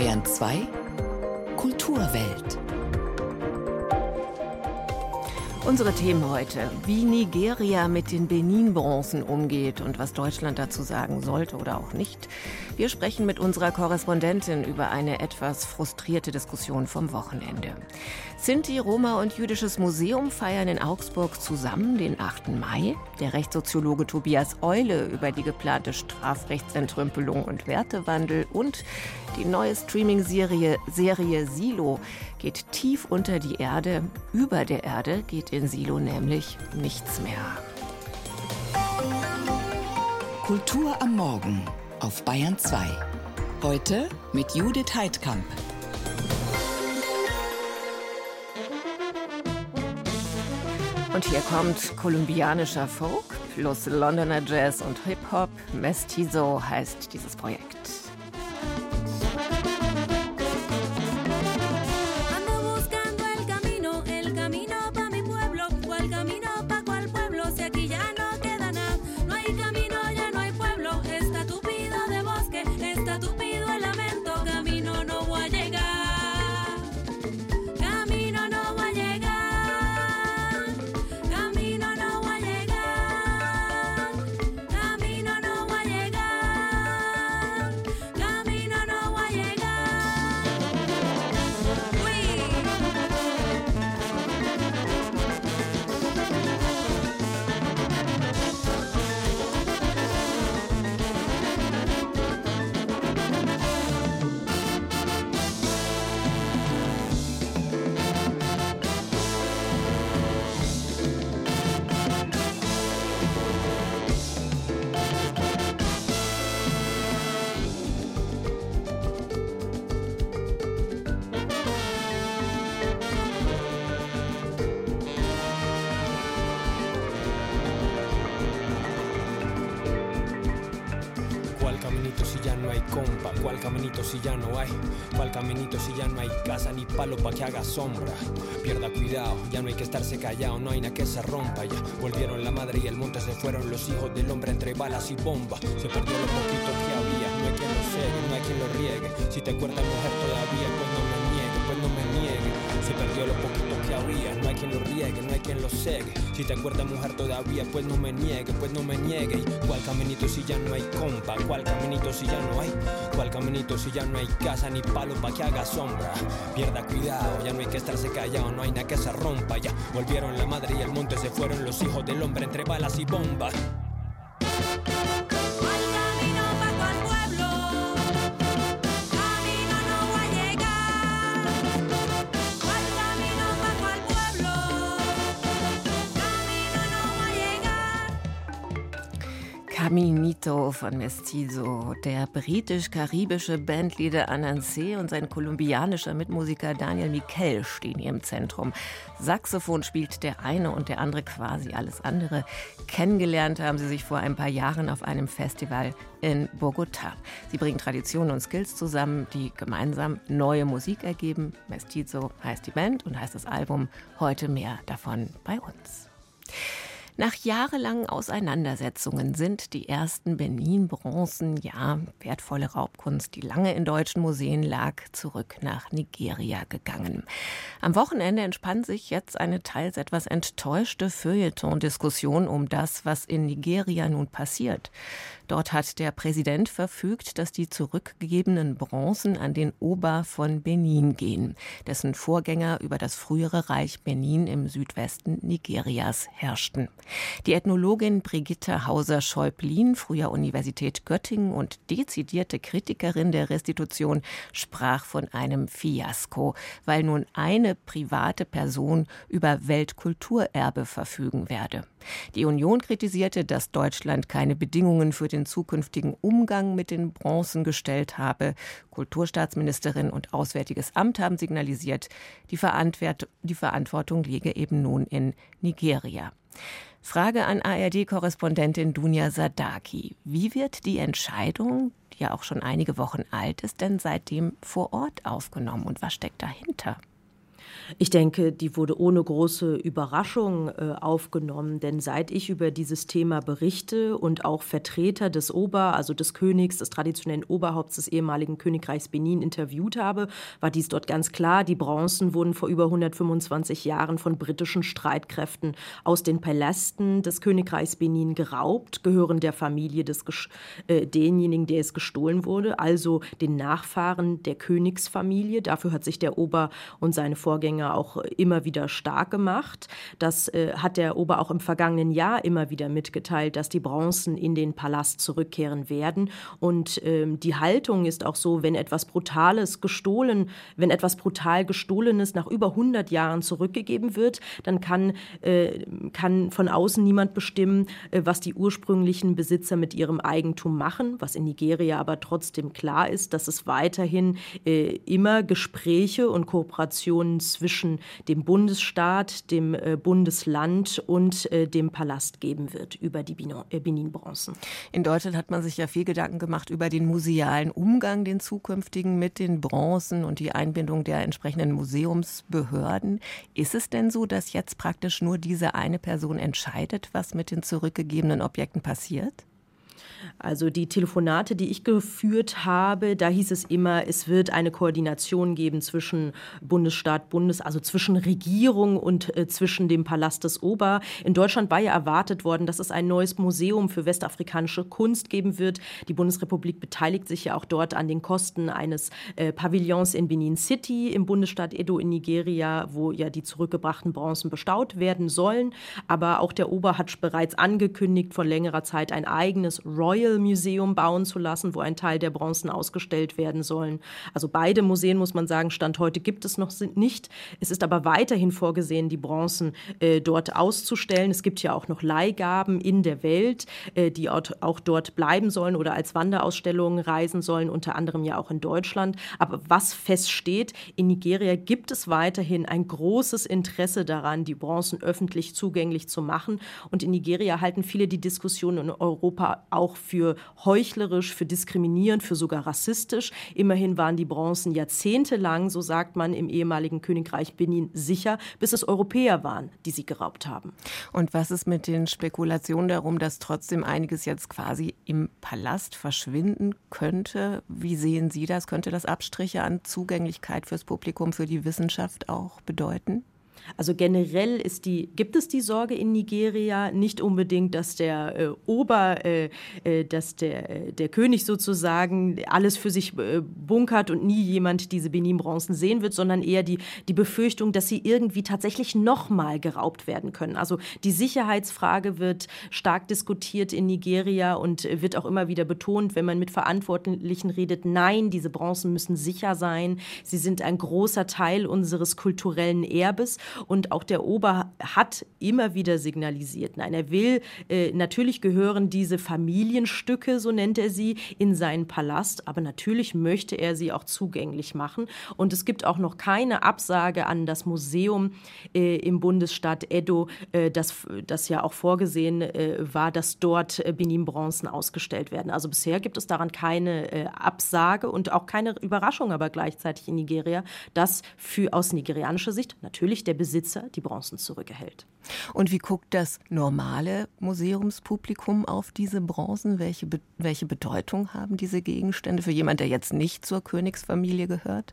Bayern 2 Kulturwelt. Unsere Themen heute, wie Nigeria mit den Benin-Bronzen umgeht und was Deutschland dazu sagen sollte oder auch nicht. Wir sprechen mit unserer Korrespondentin über eine etwas frustrierte Diskussion vom Wochenende. Sinti, Roma und Jüdisches Museum feiern in Augsburg zusammen den 8. Mai. Der Rechtssoziologe Tobias Eule über die geplante Strafrechtsentrümpelung und Wertewandel und die neue Streaming-Serie Serie Silo geht tief unter die Erde. Über der Erde geht in Silo nämlich nichts mehr. Kultur am Morgen auf Bayern 2. Heute mit Judith Heidkamp. Und hier kommt kolumbianischer Folk plus Londoner Jazz und Hip-Hop. Mestizo heißt dieses Projekt. Si ya no hay? ¿Cuál caminito si ya no hay casa ni palo pa' que haga sombra? Pierda cuidado, ya no hay que estarse callado, no hay nada que se rompa ya. Volvieron la madre y el monte, se fueron los hijos del hombre entre balas y bombas. Se perdió lo poquito que había, no hay quien lo segue, no hay quien lo riegue. Si te acuerdas mujer todavía, pues no Se perdió lo poquito que había, no hay quien lo riegue, no hay quien lo segue. Si te acuerdas mujer todavía, pues no me niegue, pues no me niegue. ¿Y cuál caminito si ya no hay compa? ¿Cuál caminito si ya no hay? ¿Cuál caminito si ya no hay casa ni palo pa' que haga sombra? Pierda cuidado, ya no hay que estarse callado, no hay nada que se rompa ya. Volvieron la madre y el monte, se fueron los hijos del hombre entre balas y bombas. Caminito von Mestizo, der britisch-karibische Bandleader Ananse und sein kolumbianischer Mitmusiker Daniel Miquel stehen hier im Zentrum. Saxophon spielt der eine und der andere quasi alles andere. Kennengelernt haben sie sich vor ein paar Jahren auf einem Festival in Bogota. Sie bringen Traditionen und Skills zusammen, die gemeinsam neue Musik ergeben. Mestizo heißt die Band und heißt das Album. Heute mehr davon bei uns. Nach jahrelangen Auseinandersetzungen sind die ersten Benin-Bronzen, ja, wertvolle Raubkunst, die lange in deutschen Museen lag, zurück nach Nigeria gegangen. Am Wochenende entspann sich jetzt eine teils etwas enttäuschte Feuilleton-Diskussion um das, was in Nigeria nun passiert. Dort hat der Präsident verfügt, dass die zurückgegebenen Bronzen an den Ober von Benin gehen, dessen Vorgänger über das frühere Reich Benin im Südwesten Nigerias herrschten. Die Ethnologin Brigitte Hauser-Schäublin, früher Universität Göttingen und dezidierte Kritikerin der Restitution, sprach von einem Fiasko, weil nun eine private Person über Weltkulturerbe verfügen werde. Die Union kritisierte, dass Deutschland keine Bedingungen für den zukünftigen Umgang mit den Bronzen gestellt habe. Kulturstaatsministerin und Auswärtiges Amt haben signalisiert, die, die Verantwortung liege eben nun in Nigeria. Frage an ARD-Korrespondentin Dunja Sadaki. Wie wird die Entscheidung, die ja auch schon einige Wochen alt ist, denn seitdem vor Ort aufgenommen und was steckt dahinter? Ich denke, die wurde ohne große Überraschung äh, aufgenommen, denn seit ich über dieses Thema berichte und auch Vertreter des Ober, also des Königs, des traditionellen Oberhaupts des ehemaligen Königreichs Benin interviewt habe, war dies dort ganz klar. Die Bronzen wurden vor über 125 Jahren von britischen Streitkräften aus den Palästen des Königreichs Benin geraubt, gehören der Familie des äh, denjenigen, der es gestohlen wurde, also den Nachfahren der Königsfamilie. Dafür hat sich der Ober und seine Vorgänger auch immer wieder stark gemacht. Das äh, hat der Ober auch im vergangenen Jahr immer wieder mitgeteilt, dass die Bronzen in den Palast zurückkehren werden. Und ähm, die Haltung ist auch so, wenn etwas Brutales gestohlen, wenn etwas brutal Gestohlenes nach über 100 Jahren zurückgegeben wird, dann kann, äh, kann von außen niemand bestimmen, äh, was die ursprünglichen Besitzer mit ihrem Eigentum machen, was in Nigeria aber trotzdem klar ist, dass es weiterhin äh, immer Gespräche und Kooperationen zwischen dem Bundesstaat, dem äh, Bundesland und äh, dem Palast geben wird über die äh, Benin-Bronzen. In Deutschland hat man sich ja viel Gedanken gemacht über den musealen Umgang, den zukünftigen mit den Bronzen und die Einbindung der entsprechenden Museumsbehörden. Ist es denn so, dass jetzt praktisch nur diese eine Person entscheidet, was mit den zurückgegebenen Objekten passiert? Also die Telefonate, die ich geführt habe, da hieß es immer, es wird eine Koordination geben zwischen Bundesstaat, Bundes, also zwischen Regierung und äh, zwischen dem Palast des Ober. In Deutschland war ja erwartet worden, dass es ein neues Museum für westafrikanische Kunst geben wird. Die Bundesrepublik beteiligt sich ja auch dort an den Kosten eines äh, Pavillons in Benin City im Bundesstaat Edo in Nigeria, wo ja die zurückgebrachten Bronzen bestaut werden sollen. Aber auch der Ober hat bereits angekündigt, vor längerer Zeit ein eigenes Royal Royal Museum bauen zu lassen, wo ein Teil der Bronzen ausgestellt werden sollen. Also beide Museen, muss man sagen, Stand heute gibt es noch nicht. Es ist aber weiterhin vorgesehen, die Bronzen äh, dort auszustellen. Es gibt ja auch noch Leihgaben in der Welt, äh, die auch dort bleiben sollen oder als Wanderausstellungen reisen sollen, unter anderem ja auch in Deutschland. Aber was feststeht, in Nigeria gibt es weiterhin ein großes Interesse daran, die Bronzen öffentlich zugänglich zu machen. Und in Nigeria halten viele die Diskussion in Europa auch für heuchlerisch, für diskriminierend, für sogar rassistisch. Immerhin waren die Bronzen jahrzehntelang, so sagt man, im ehemaligen Königreich Benin sicher, bis es Europäer waren, die sie geraubt haben. Und was ist mit den Spekulationen darum, dass trotzdem einiges jetzt quasi im Palast verschwinden könnte? Wie sehen Sie das? Könnte das Abstriche an Zugänglichkeit fürs Publikum, für die Wissenschaft auch bedeuten? Also generell ist die, gibt es die Sorge in Nigeria nicht unbedingt, dass der äh, Ober, äh, äh dass der, äh, der König sozusagen alles für sich äh, bunkert und nie jemand diese Benin-Bronzen sehen wird, sondern eher die, die Befürchtung, dass sie irgendwie tatsächlich nochmal geraubt werden können. Also die Sicherheitsfrage wird stark diskutiert in Nigeria und wird auch immer wieder betont, wenn man mit Verantwortlichen redet, nein, diese Bronzen müssen sicher sein. Sie sind ein großer Teil unseres kulturellen Erbes und auch der Ober hat immer wieder signalisiert, nein, er will, äh, natürlich gehören diese Familienstücke, so nennt er sie, in seinen Palast, aber natürlich möchte er sie auch zugänglich machen. Und es gibt auch noch keine Absage an das Museum äh, im Bundesstaat Edo, äh, das, das ja auch vorgesehen äh, war, dass dort äh, Benin-Bronzen ausgestellt werden. Also bisher gibt es daran keine äh, Absage und auch keine Überraschung, aber gleichzeitig in Nigeria, dass für aus nigerianischer Sicht natürlich der Besitzer die Bronzen zurückerhält. Und wie guckt das normale Museumspublikum auf diese Bronzen? Welche, Be welche Bedeutung haben diese Gegenstände für jemanden, der jetzt nicht zur Königsfamilie gehört?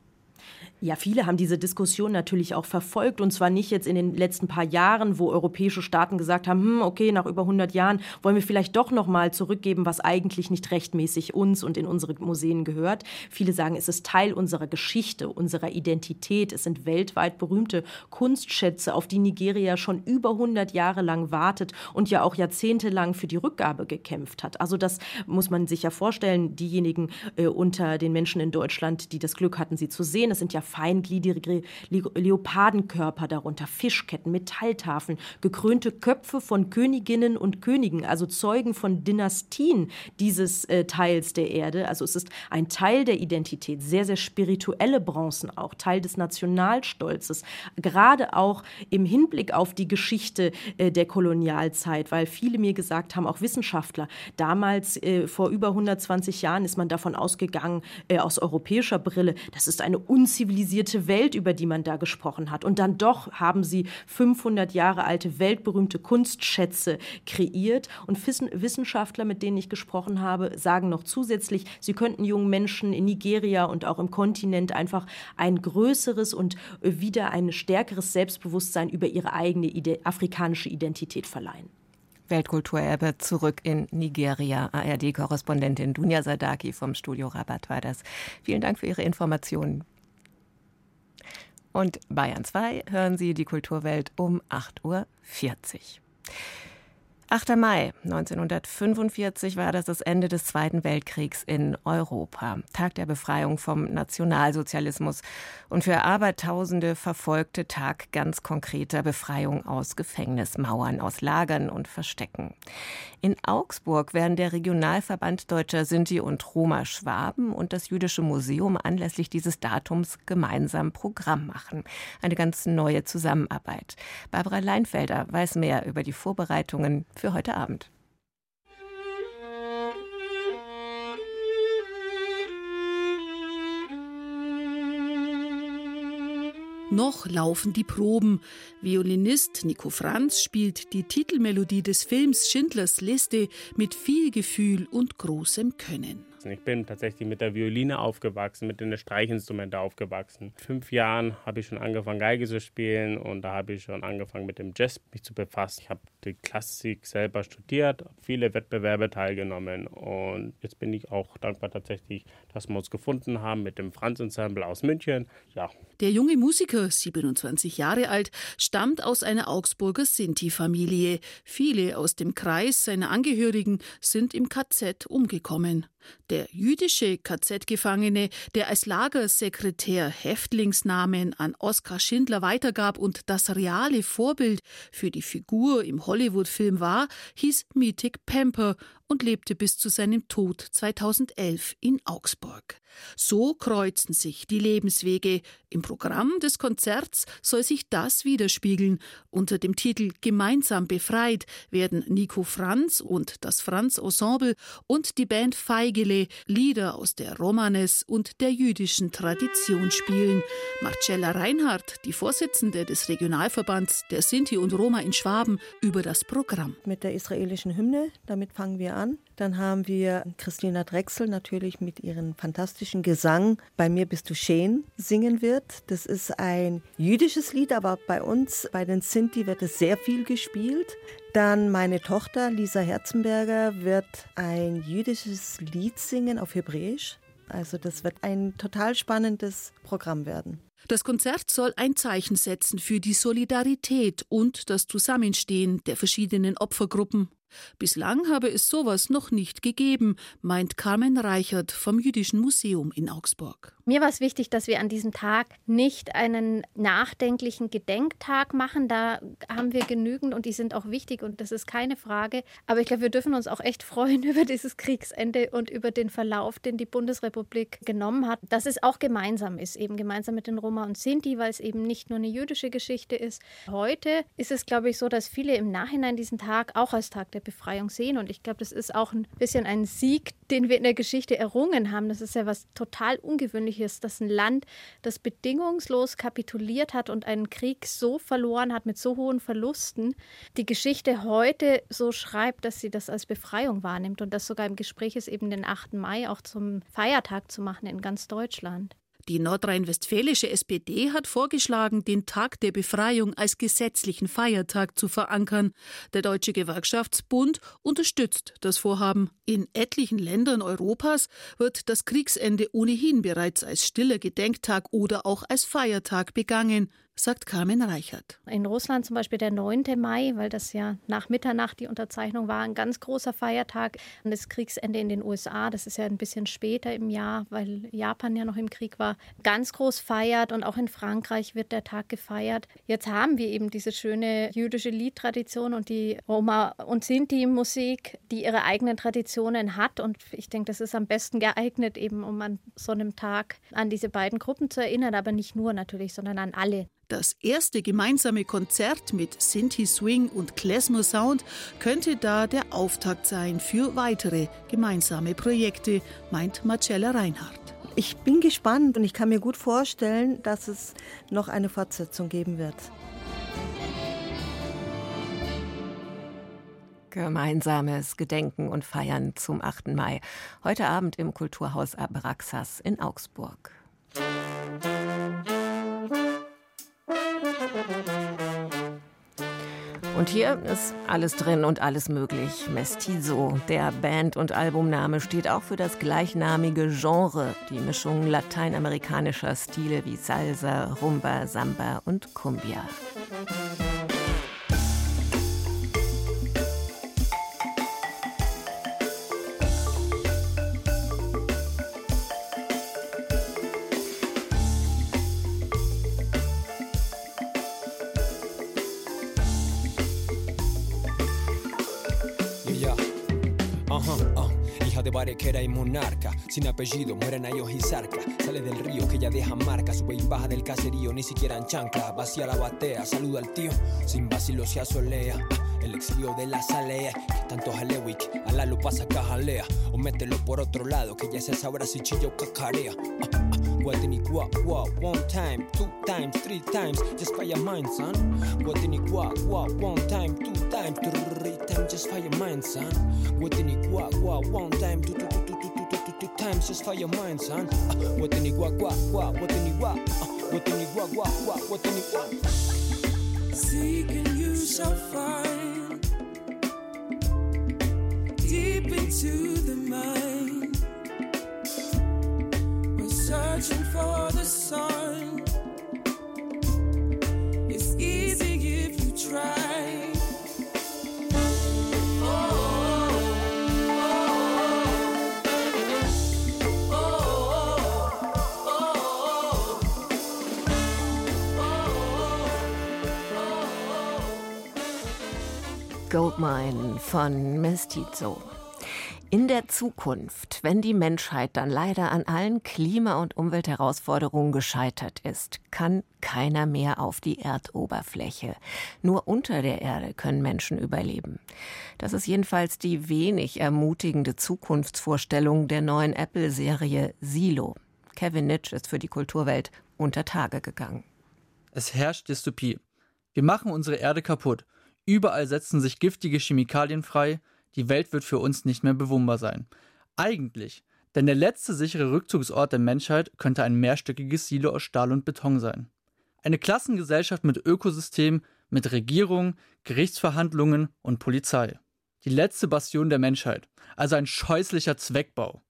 Ja, viele haben diese Diskussion natürlich auch verfolgt und zwar nicht jetzt in den letzten paar Jahren, wo europäische Staaten gesagt haben, hm, okay, nach über 100 Jahren wollen wir vielleicht doch noch mal zurückgeben, was eigentlich nicht rechtmäßig uns und in unsere Museen gehört. Viele sagen, es ist Teil unserer Geschichte, unserer Identität. Es sind weltweit berühmte Kunstschätze, auf die Nigeria schon über 100 Jahre lang wartet und ja auch jahrzehntelang für die Rückgabe gekämpft hat. Also das muss man sich ja vorstellen, diejenigen äh, unter den Menschen in Deutschland, die das Glück hatten, sie zu sehen. Es sind ja feingliedrige Leopardenkörper darunter, Fischketten, Metalltafeln, gekrönte Köpfe von Königinnen und Königen, also Zeugen von Dynastien dieses äh, Teils der Erde. Also es ist ein Teil der Identität, sehr, sehr spirituelle Bronzen auch, Teil des Nationalstolzes, gerade auch im Hinblick auf die Geschichte äh, der Kolonialzeit, weil viele mir gesagt haben, auch Wissenschaftler, damals äh, vor über 120 Jahren ist man davon ausgegangen, äh, aus europäischer Brille, das ist eine unzivilisierte Welt, über die man da gesprochen hat. Und dann doch haben sie 500 Jahre alte weltberühmte Kunstschätze kreiert. Und Wissenschaftler, mit denen ich gesprochen habe, sagen noch zusätzlich, sie könnten jungen Menschen in Nigeria und auch im Kontinent einfach ein größeres und wieder ein stärkeres Selbstbewusstsein über ihre eigene afrikanische Identität verleihen. Weltkulturerbe zurück in Nigeria. ARD-Korrespondentin Dunja Sadaki vom Studio Rabat war das. Vielen Dank für Ihre Informationen. Und Bayern 2 hören Sie die Kulturwelt um 8.40 Uhr. 8. Mai 1945 war das das Ende des Zweiten Weltkriegs in Europa, Tag der Befreiung vom Nationalsozialismus und für Abertausende verfolgte Tag ganz konkreter Befreiung aus Gefängnismauern, aus Lagern und Verstecken. In Augsburg werden der Regionalverband Deutscher Sinti und Roma Schwaben und das Jüdische Museum anlässlich dieses Datums gemeinsam Programm machen. Eine ganz neue Zusammenarbeit. Barbara Leinfelder weiß mehr über die Vorbereitungen für heute Abend. Noch laufen die Proben. Violinist Nico Franz spielt die Titelmelodie des Films Schindlers Liste mit viel Gefühl und großem Können. Ich bin tatsächlich mit der Violine aufgewachsen, mit den Streichinstrumenten aufgewachsen. Fünf Jahren habe ich schon angefangen, Geige zu spielen und da habe ich schon angefangen, mit dem Jazz mich zu befassen. Ich habe die Klassik selber studiert, viele Wettbewerbe teilgenommen und jetzt bin ich auch dankbar tatsächlich, dass wir uns gefunden haben mit dem Franz Ensemble aus München. Ja. Der junge Musiker, 27 Jahre alt, stammt aus einer Augsburger Sinti-Familie. Viele aus dem Kreis seiner Angehörigen sind im KZ umgekommen. Der jüdische KZ-Gefangene, der als Lagersekretär Häftlingsnamen an Oskar Schindler weitergab und das reale Vorbild für die Figur im Hollywood-Film war, hieß Meetig Pemper und lebte bis zu seinem Tod 2011 in Augsburg. So kreuzen sich die Lebenswege. Im Programm des Konzerts soll sich das widerspiegeln. Unter dem Titel Gemeinsam befreit werden Nico Franz und das Franz Ensemble und die Band Feigele Lieder aus der Romanes und der jüdischen Tradition spielen. Marcella Reinhardt, die Vorsitzende des Regionalverbands der Sinti und Roma in Schwaben, über das Programm. Mit der israelischen Hymne, damit fangen wir an. Dann haben wir Christina Drechsel natürlich mit ihrem fantastischen Gesang Bei mir bist du schön singen wird. Das ist ein jüdisches Lied, aber bei uns, bei den Sinti, wird es sehr viel gespielt. Dann meine Tochter Lisa Herzenberger wird ein jüdisches Lied singen auf Hebräisch. Also das wird ein total spannendes Programm werden. Das Konzert soll ein Zeichen setzen für die Solidarität und das Zusammenstehen der verschiedenen Opfergruppen. Bislang habe es sowas noch nicht gegeben, meint Carmen Reichert vom Jüdischen Museum in Augsburg. Mir war es wichtig, dass wir an diesem Tag nicht einen nachdenklichen Gedenktag machen. Da haben wir genügend und die sind auch wichtig und das ist keine Frage. Aber ich glaube, wir dürfen uns auch echt freuen über dieses Kriegsende und über den Verlauf, den die Bundesrepublik genommen hat. Dass es auch gemeinsam ist, eben gemeinsam mit den Roma und Sinti, weil es eben nicht nur eine jüdische Geschichte ist. Heute ist es, glaube ich, so, dass viele im Nachhinein diesen Tag auch als Tag der Befreiung sehen. Und ich glaube, das ist auch ein bisschen ein Sieg, den wir in der Geschichte errungen haben. Das ist ja was total Ungewöhnliches, dass ein Land, das bedingungslos kapituliert hat und einen Krieg so verloren hat mit so hohen Verlusten, die Geschichte heute so schreibt, dass sie das als Befreiung wahrnimmt und das sogar im Gespräch ist, eben den 8. Mai auch zum Feiertag zu machen in ganz Deutschland. Die nordrhein-westfälische SPD hat vorgeschlagen, den Tag der Befreiung als gesetzlichen Feiertag zu verankern. Der Deutsche Gewerkschaftsbund unterstützt das Vorhaben. In etlichen Ländern Europas wird das Kriegsende ohnehin bereits als stiller Gedenktag oder auch als Feiertag begangen sagt Carmen Reichert. In Russland zum Beispiel der 9. Mai, weil das ja nach Mitternacht die Unterzeichnung war, ein ganz großer Feiertag. Und das Kriegsende in den USA, das ist ja ein bisschen später im Jahr, weil Japan ja noch im Krieg war, ganz groß feiert. Und auch in Frankreich wird der Tag gefeiert. Jetzt haben wir eben diese schöne jüdische Liedtradition und die Roma- und Sinti-Musik, die ihre eigenen Traditionen hat. Und ich denke, das ist am besten geeignet, eben um an so einem Tag an diese beiden Gruppen zu erinnern, aber nicht nur natürlich, sondern an alle. Das erste gemeinsame Konzert mit Sinti Swing und Klezmer Sound könnte da der Auftakt sein für weitere gemeinsame Projekte, meint Marcella Reinhardt. Ich bin gespannt und ich kann mir gut vorstellen, dass es noch eine Fortsetzung geben wird. Gemeinsames Gedenken und Feiern zum 8. Mai. Heute Abend im Kulturhaus Abraxas in Augsburg. Und hier ist alles drin und alles möglich. Mestizo, der Band- und Albumname, steht auch für das gleichnamige Genre, die Mischung lateinamerikanischer Stile wie Salsa, Rumba, Samba und Cumbia. Era y monarca, sin apellido, mueren a y zarca. Sale del río que ya deja marca, sube y baja del caserío, ni siquiera en chancla. Vacía la batea, saluda al tío, sin vacilo se asolea. El exilio de la salea, tanto jalewick, a la lo pasa cajalea. O mételo por otro lado, que ya se sabrá si chillo cacarea. Ah, ah, in what, what, one time, two times, three times, just fire mind, son. In what, what, one time, two times, three just fire mind, son. What in what, what, one time, two, two, two, two, two, two, two, two times, just fire mind, son. Uh, what in what, what, what, what in what, uh, what in what, what, what, what in what. Seeking you shall find deep into the mind We're searching for the sun. Goldmine von Mestizo. In der Zukunft, wenn die Menschheit dann leider an allen Klima- und Umweltherausforderungen gescheitert ist, kann keiner mehr auf die Erdoberfläche. Nur unter der Erde können Menschen überleben. Das ist jedenfalls die wenig ermutigende Zukunftsvorstellung der neuen Apple-Serie Silo. Kevin Nitsch ist für die Kulturwelt unter Tage gegangen. Es herrscht Dystopie. Wir machen unsere Erde kaputt. Überall setzen sich giftige Chemikalien frei die Welt wird für uns nicht mehr bewohnbar sein. Eigentlich, denn der letzte sichere Rückzugsort der Menschheit könnte ein mehrstöckiges Silo aus Stahl und Beton sein. Eine Klassengesellschaft mit Ökosystem, mit Regierung, Gerichtsverhandlungen und Polizei. Die letzte Bastion der Menschheit, also ein scheußlicher Zweckbau.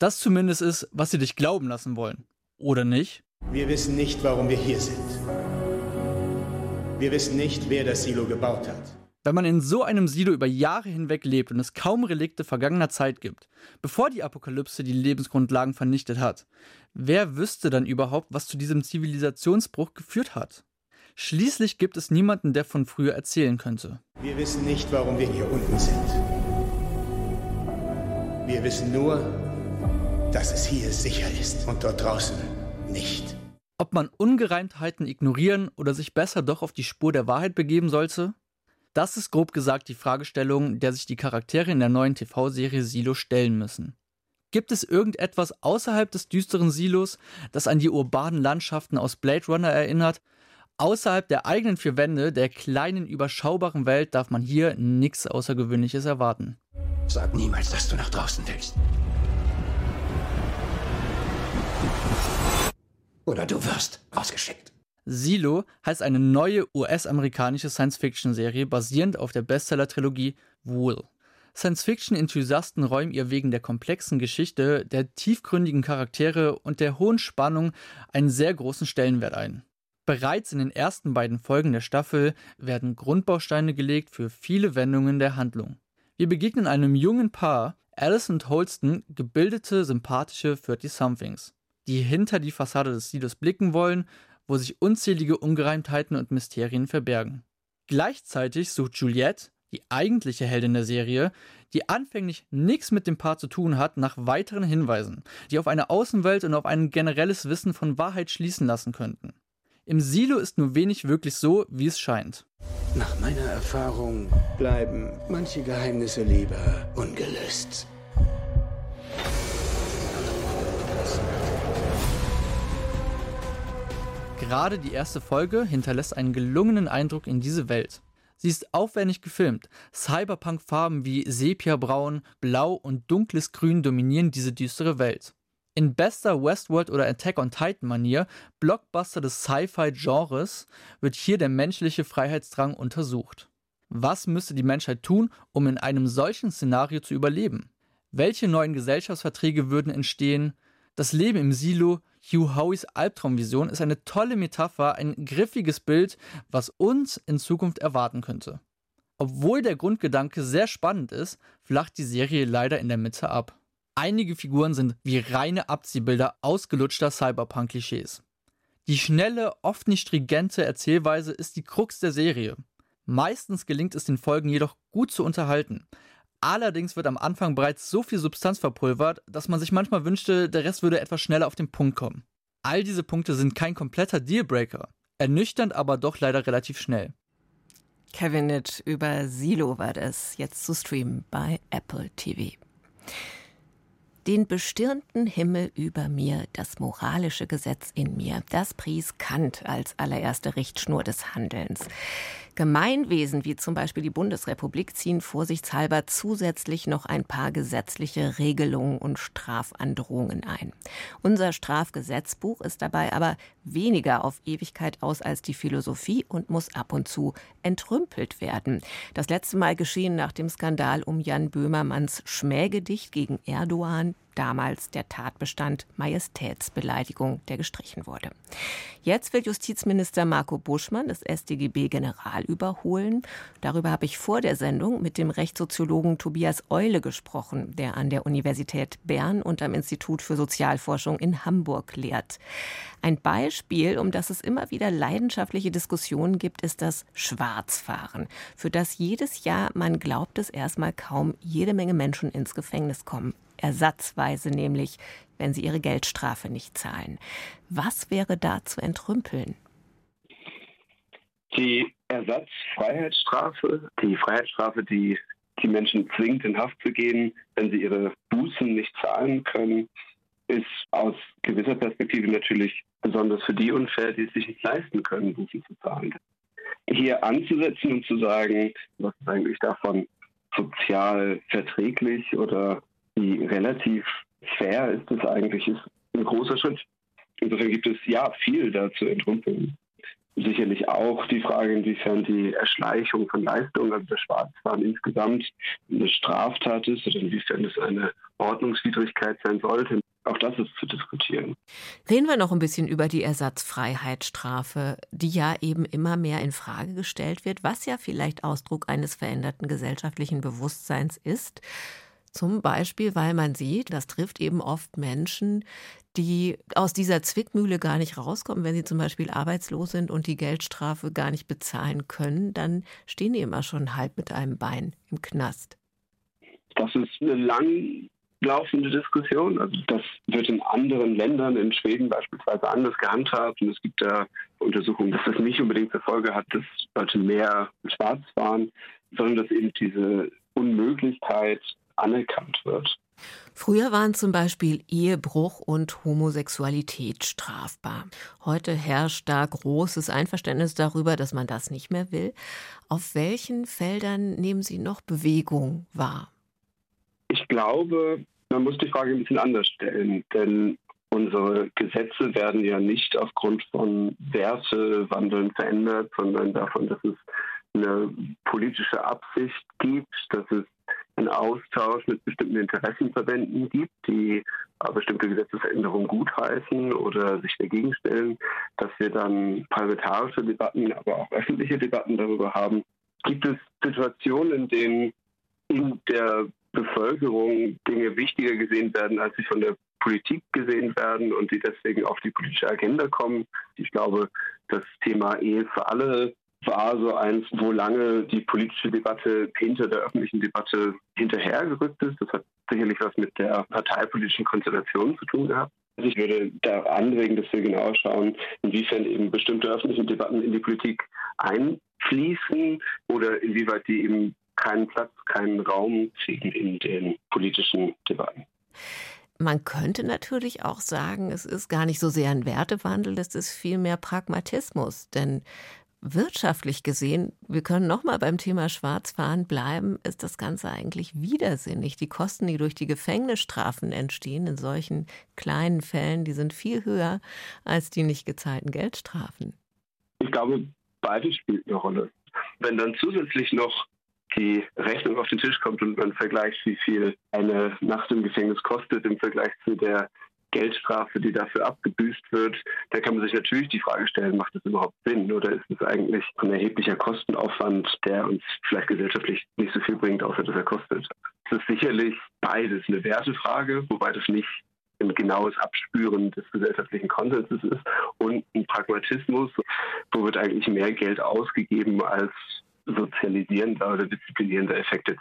Das zumindest ist, was sie dich glauben lassen wollen. Oder nicht? Wir wissen nicht, warum wir hier sind. Wir wissen nicht, wer das Silo gebaut hat. Wenn man in so einem Silo über Jahre hinweg lebt und es kaum Relikte vergangener Zeit gibt, bevor die Apokalypse die Lebensgrundlagen vernichtet hat, wer wüsste dann überhaupt, was zu diesem Zivilisationsbruch geführt hat? Schließlich gibt es niemanden, der von früher erzählen könnte. Wir wissen nicht, warum wir hier unten sind. Wir wissen nur, dass es hier sicher ist und dort draußen nicht. Ob man Ungereimtheiten ignorieren oder sich besser doch auf die Spur der Wahrheit begeben sollte? Das ist grob gesagt die Fragestellung, der sich die Charaktere in der neuen TV-Serie Silo stellen müssen. Gibt es irgendetwas außerhalb des düsteren Silos, das an die urbanen Landschaften aus Blade Runner erinnert? Außerhalb der eigenen vier Wände, der kleinen, überschaubaren Welt, darf man hier nichts Außergewöhnliches erwarten. Sag niemals, dass du nach draußen willst. Oder du wirst ausgeschickt. Silo heißt eine neue US-amerikanische Science-Fiction-Serie basierend auf der Bestseller-Trilogie Wool. Science-Fiction-Enthusiasten räumen ihr wegen der komplexen Geschichte, der tiefgründigen Charaktere und der hohen Spannung einen sehr großen Stellenwert ein. Bereits in den ersten beiden Folgen der Staffel werden Grundbausteine gelegt für viele Wendungen der Handlung. Wir begegnen einem jungen Paar, Alice und Holston, gebildete, sympathische 30-somethings, die hinter die Fassade des Silos blicken wollen wo sich unzählige Ungereimtheiten und Mysterien verbergen. Gleichzeitig sucht Juliette, die eigentliche Heldin der Serie, die anfänglich nichts mit dem Paar zu tun hat, nach weiteren Hinweisen, die auf eine Außenwelt und auf ein generelles Wissen von Wahrheit schließen lassen könnten. Im Silo ist nur wenig wirklich so, wie es scheint. Nach meiner Erfahrung bleiben manche Geheimnisse lieber ungelöst. Gerade die erste Folge hinterlässt einen gelungenen Eindruck in diese Welt. Sie ist aufwendig gefilmt. Cyberpunk-Farben wie Sepiabraun, Blau und dunkles Grün dominieren diese düstere Welt. In bester Westworld oder Attack on Titan Manier, Blockbuster des Sci-Fi-Genres, wird hier der menschliche Freiheitsdrang untersucht. Was müsste die Menschheit tun, um in einem solchen Szenario zu überleben? Welche neuen Gesellschaftsverträge würden entstehen? Das Leben im Silo, Hugh Howeys Albtraumvision, ist eine tolle Metapher, ein griffiges Bild, was uns in Zukunft erwarten könnte. Obwohl der Grundgedanke sehr spannend ist, flacht die Serie leider in der Mitte ab. Einige Figuren sind wie reine Abziehbilder ausgelutschter Cyberpunk-Klischees. Die schnelle, oft nicht stringente Erzählweise ist die Krux der Serie. Meistens gelingt es den Folgen jedoch gut zu unterhalten. Allerdings wird am Anfang bereits so viel Substanz verpulvert, dass man sich manchmal wünschte, der Rest würde etwas schneller auf den Punkt kommen. All diese Punkte sind kein kompletter Dealbreaker, ernüchternd aber doch leider relativ schnell. Kevin Nitt über Silo war das, jetzt zu streamen bei Apple TV. Den bestirnten Himmel über mir, das moralische Gesetz in mir, das pries Kant als allererste Richtschnur des Handelns. Gemeinwesen wie zum Beispiel die Bundesrepublik ziehen vorsichtshalber zusätzlich noch ein paar gesetzliche Regelungen und Strafandrohungen ein. Unser Strafgesetzbuch ist dabei aber weniger auf Ewigkeit aus als die Philosophie und muss ab und zu entrümpelt werden. Das letzte Mal geschehen nach dem Skandal um Jan Böhmermanns Schmähgedicht gegen Erdogan, damals der Tatbestand Majestätsbeleidigung, der gestrichen wurde. Jetzt will Justizminister Marco Buschmann das StGB General überholen. Darüber habe ich vor der Sendung mit dem Rechtssoziologen Tobias Eule gesprochen, der an der Universität Bern und am Institut für Sozialforschung in Hamburg lehrt. Ein Beispiel, um das es immer wieder leidenschaftliche Diskussionen gibt, ist das Schwarzfahren, für das jedes Jahr, man glaubt es erstmal kaum, jede Menge Menschen ins Gefängnis kommen ersatzweise nämlich, wenn sie ihre Geldstrafe nicht zahlen. Was wäre da zu entrümpeln? Die Ersatzfreiheitsstrafe, die Freiheitsstrafe, die die Menschen zwingt, in Haft zu gehen, wenn sie ihre Bußen nicht zahlen können, ist aus gewisser Perspektive natürlich besonders für die unfair, die es sich nicht leisten können, Bußen zu zahlen. Hier anzusetzen und zu sagen, was ist eigentlich davon sozial verträglich oder wie relativ fair ist es eigentlich, ist ein großer Schritt. Insofern gibt es ja viel da zu entrümpeln. Sicherlich auch die Frage, inwiefern die Erschleichung von Leistungen, also der Schwarzfahren insgesamt, eine Straftat ist oder inwiefern es eine Ordnungswidrigkeit sein sollte. Auch das ist zu diskutieren. Reden wir noch ein bisschen über die Ersatzfreiheitsstrafe, die ja eben immer mehr in Frage gestellt wird, was ja vielleicht Ausdruck eines veränderten gesellschaftlichen Bewusstseins ist. Zum Beispiel, weil man sieht, das trifft eben oft Menschen, die aus dieser Zwickmühle gar nicht rauskommen. Wenn sie zum Beispiel arbeitslos sind und die Geldstrafe gar nicht bezahlen können, dann stehen die immer schon halb mit einem Bein im Knast. Das ist eine lang laufende Diskussion. Also das wird in anderen Ländern, in Schweden beispielsweise anders gehandhabt. Und es gibt da Untersuchungen, dass das nicht unbedingt zur Folge hat, dass Leute mehr schwarz waren, sondern dass eben diese Unmöglichkeit anerkannt wird. Früher waren zum Beispiel Ehebruch und Homosexualität strafbar. Heute herrscht da großes Einverständnis darüber, dass man das nicht mehr will. Auf welchen Feldern nehmen Sie noch Bewegung wahr? Ich glaube, man muss die Frage ein bisschen anders stellen, denn unsere Gesetze werden ja nicht aufgrund von Wertewandeln verändert, sondern davon, dass es eine politische Absicht gibt, dass es einen Austausch mit bestimmten Interessenverbänden gibt, die bestimmte Gesetzesänderungen gutheißen oder sich dagegen stellen, dass wir dann parlamentarische Debatten, aber auch öffentliche Debatten darüber haben. Gibt es Situationen, in denen in der Bevölkerung Dinge wichtiger gesehen werden, als sie von der Politik gesehen werden und die deswegen auf die politische Agenda kommen? Ich glaube, das Thema Ehe für alle war so eins, wo lange die politische Debatte hinter der öffentlichen Debatte hinterhergerückt ist. Das hat sicherlich was mit der parteipolitischen Konstellation zu tun gehabt. Also ich würde da anregen, dass wir genau schauen, inwiefern eben bestimmte öffentliche Debatten in die Politik einfließen oder inwieweit die eben keinen Platz, keinen Raum kriegen in den politischen Debatten. Man könnte natürlich auch sagen, es ist gar nicht so sehr ein Wertewandel, es ist vielmehr Pragmatismus. Denn wirtschaftlich gesehen, wir können noch mal beim Thema Schwarzfahren bleiben, ist das Ganze eigentlich widersinnig. Die Kosten, die durch die Gefängnisstrafen entstehen in solchen kleinen Fällen, die sind viel höher als die nicht gezahlten Geldstrafen. Ich glaube, beides spielt eine Rolle. Wenn dann zusätzlich noch die Rechnung auf den Tisch kommt und man vergleicht, wie viel eine Nacht im Gefängnis kostet im Vergleich zu der Geldstrafe, die dafür abgebüßt wird, da kann man sich natürlich die Frage stellen, macht das überhaupt Sinn oder ist es eigentlich ein erheblicher Kostenaufwand, der uns vielleicht gesellschaftlich nicht so viel bringt, außer dass er kostet. Es ist sicherlich beides eine Wertefrage, wobei das nicht ein genaues Abspüren des gesellschaftlichen Konsenses ist und ein Pragmatismus, wo wird eigentlich mehr Geld ausgegeben als sozialisierender oder disziplinierender Effekte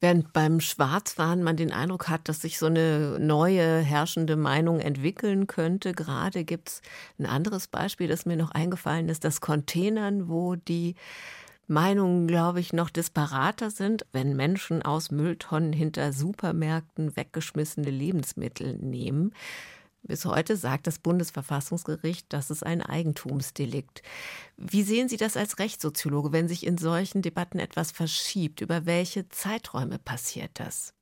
Während beim Schwarzfahren man den Eindruck hat, dass sich so eine neue herrschende Meinung entwickeln könnte. Gerade gibt es ein anderes Beispiel, das mir noch eingefallen ist, das Containern, wo die Meinungen, glaube ich, noch disparater sind, wenn Menschen aus Mülltonnen hinter Supermärkten weggeschmissene Lebensmittel nehmen. Bis heute sagt das Bundesverfassungsgericht, das ist ein Eigentumsdelikt. Wie sehen Sie das als Rechtssoziologe, wenn sich in solchen Debatten etwas verschiebt? Über welche Zeiträume passiert das?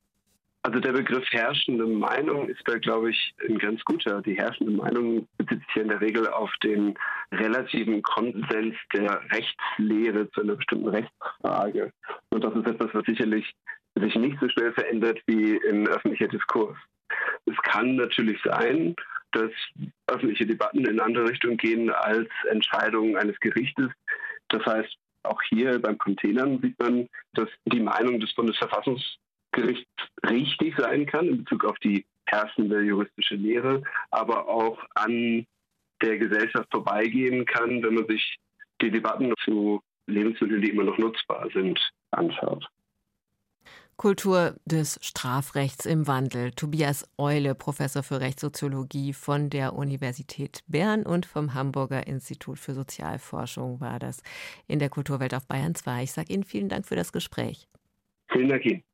Also der Begriff herrschende Meinung ist da, glaube ich, ein ganz guter. Die herrschende Meinung bezieht sich ja in der Regel auf den relativen Konsens der Rechtslehre zu einer bestimmten Rechtsfrage. Und das ist etwas, was sicherlich sich nicht so schnell verändert wie in öffentlicher Diskurs. Es kann natürlich sein, dass öffentliche Debatten in andere Richtungen gehen als Entscheidungen eines Gerichtes. Das heißt, auch hier beim Containern sieht man, dass die Meinung des Bundesverfassungsgerichts richtig sein kann in Bezug auf die herrschende juristische Lehre, aber auch an der Gesellschaft vorbeigehen kann, wenn man sich die Debatten zu Lebensmitteln, die immer noch nutzbar sind, anschaut. Kultur des Strafrechts im Wandel. Tobias Eule, Professor für Rechtssoziologie von der Universität Bern und vom Hamburger Institut für Sozialforschung war das in der Kulturwelt auf Bayern 2. Ich sage Ihnen vielen Dank für das Gespräch. Vielen Dank Ihnen.